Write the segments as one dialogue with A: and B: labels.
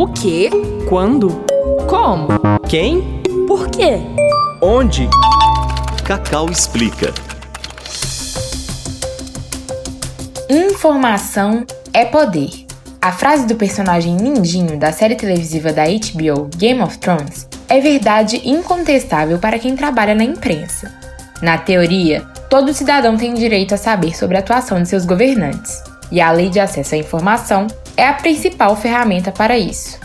A: O quê?
B: Quando?
A: Como?
B: Quem?
A: Por quê?
B: Onde?
C: Cacau explica.
D: Informação é poder. A frase do personagem Mindinho da série televisiva da HBO Game of Thrones é verdade incontestável para quem trabalha na imprensa. Na teoria, todo cidadão tem direito a saber sobre a atuação de seus governantes, e a Lei de Acesso à Informação é a principal ferramenta para isso.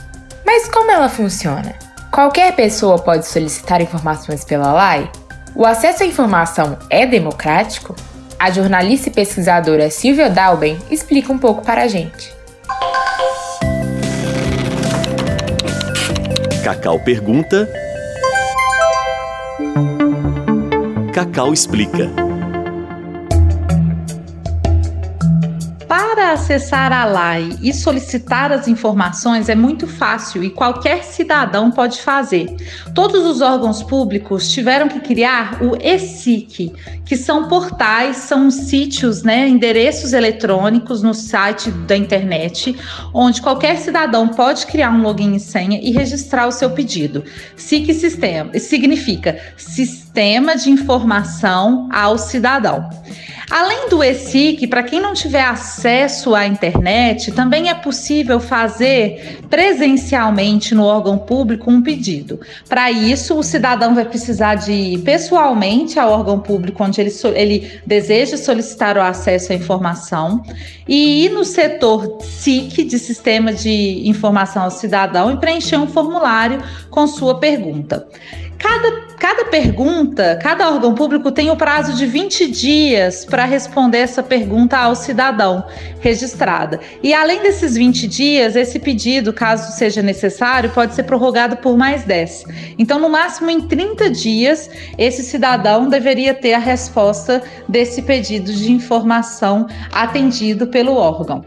D: Mas como ela funciona? Qualquer pessoa pode solicitar informações pela lei? O acesso à informação é democrático? A jornalista e pesquisadora Silvia Dalben explica um pouco para a gente.
C: Cacau pergunta. Cacau explica.
E: Para acessar a LAI e solicitar as informações é muito fácil e qualquer cidadão pode fazer. Todos os órgãos públicos tiveram que criar o ESIC, que são portais, são sítios, né, endereços eletrônicos no site da internet, onde qualquer cidadão pode criar um login e senha e registrar o seu pedido. SIC sistema significa Sistema de Informação ao Cidadão. Além do ESIC, para quem não tiver acesso à internet, também é possível fazer presencialmente no órgão público um pedido. Para isso, o cidadão vai precisar de ir pessoalmente ao órgão público onde ele, ele deseja solicitar o acesso à informação e ir no setor SIC, de Sistema de Informação ao Cidadão, e preencher um formulário com sua pergunta. Cada, cada pergunta, cada órgão público tem o prazo de 20 dias para responder essa pergunta ao cidadão registrada. E além desses 20 dias, esse pedido, caso seja necessário, pode ser prorrogado por mais 10. Então, no máximo em 30 dias, esse cidadão deveria ter a resposta desse pedido de informação atendido pelo órgão.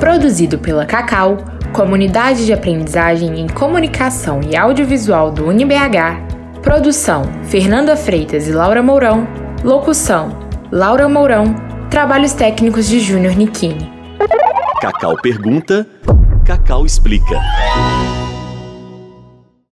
D: Produzido pela Cacau Comunidade de Aprendizagem em Comunicação e Audiovisual do UniBH. Produção: Fernanda Freitas e Laura Mourão. Locução: Laura Mourão. Trabalhos técnicos de Júnior Nikini.
C: Cacau pergunta, Cacau explica.